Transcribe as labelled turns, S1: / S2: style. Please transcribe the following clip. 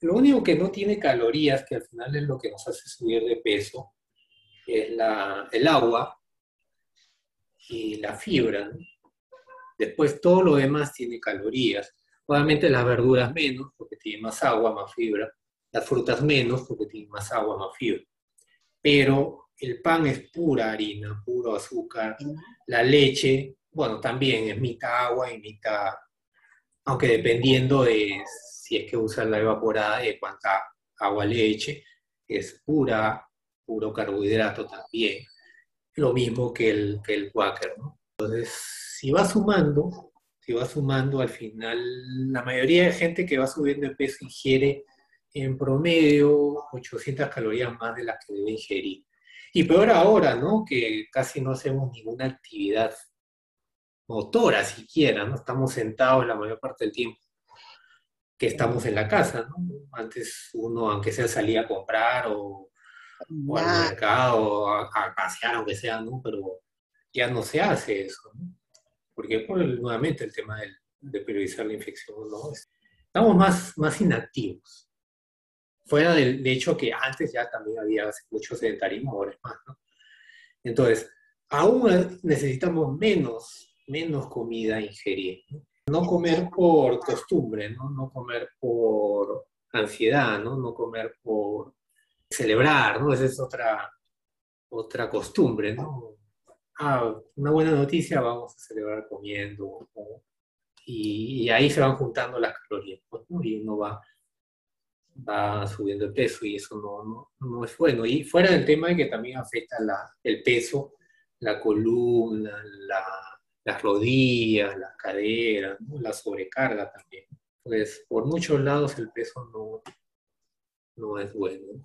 S1: lo único que no tiene calorías, que al final es lo que nos hace subir de peso, es la, el agua y la fibra. Después todo lo demás tiene calorías. Obviamente las verduras menos, porque tienen más agua, más fibra. Las frutas menos, porque tienen más agua, más fibra. Pero el pan es pura harina, puro azúcar. La leche, bueno, también es mitad agua y mitad, aunque dependiendo de si es que usan la evaporada de cuánta agua leche, es pura, puro carbohidrato también. Lo mismo que el, que el Quaker, ¿no? Entonces, si va sumando, si va sumando al final, la mayoría de gente que va subiendo de peso ingiere en promedio 800 calorías más de las que debe ingerir. Y peor ahora, ¿no? Que casi no hacemos ninguna actividad motora siquiera, ¿no? Estamos sentados la mayor parte del tiempo que estamos en la casa, ¿no? Antes uno, aunque sea, salía a comprar o, al mercado, a, a, pasear, aunque sea, ¿no? Pero ya no se hace eso, ¿no? Porque por nuevamente el tema de periodizar la infección, ¿no? Estamos más, más inactivos. Fuera del de hecho que antes ya también había mucho sedentarismo, ahora es más, ¿no? Entonces, aún necesitamos menos, menos comida ingerir, ¿no? No comer por costumbre, ¿no? No comer por ansiedad, ¿no? No comer por celebrar, ¿no? Esa es otra, otra costumbre, ¿no? Ah, una buena noticia, vamos a celebrar comiendo. Y, ahí se van juntando las calorías, ¿no? Y uno va, va subiendo el peso y eso no, no, no, es bueno. Y fuera del tema de que también afecta la, el peso, la columna, la las rodillas, las caderas, la sobrecarga también. Pues por muchos lados el peso no, no es bueno.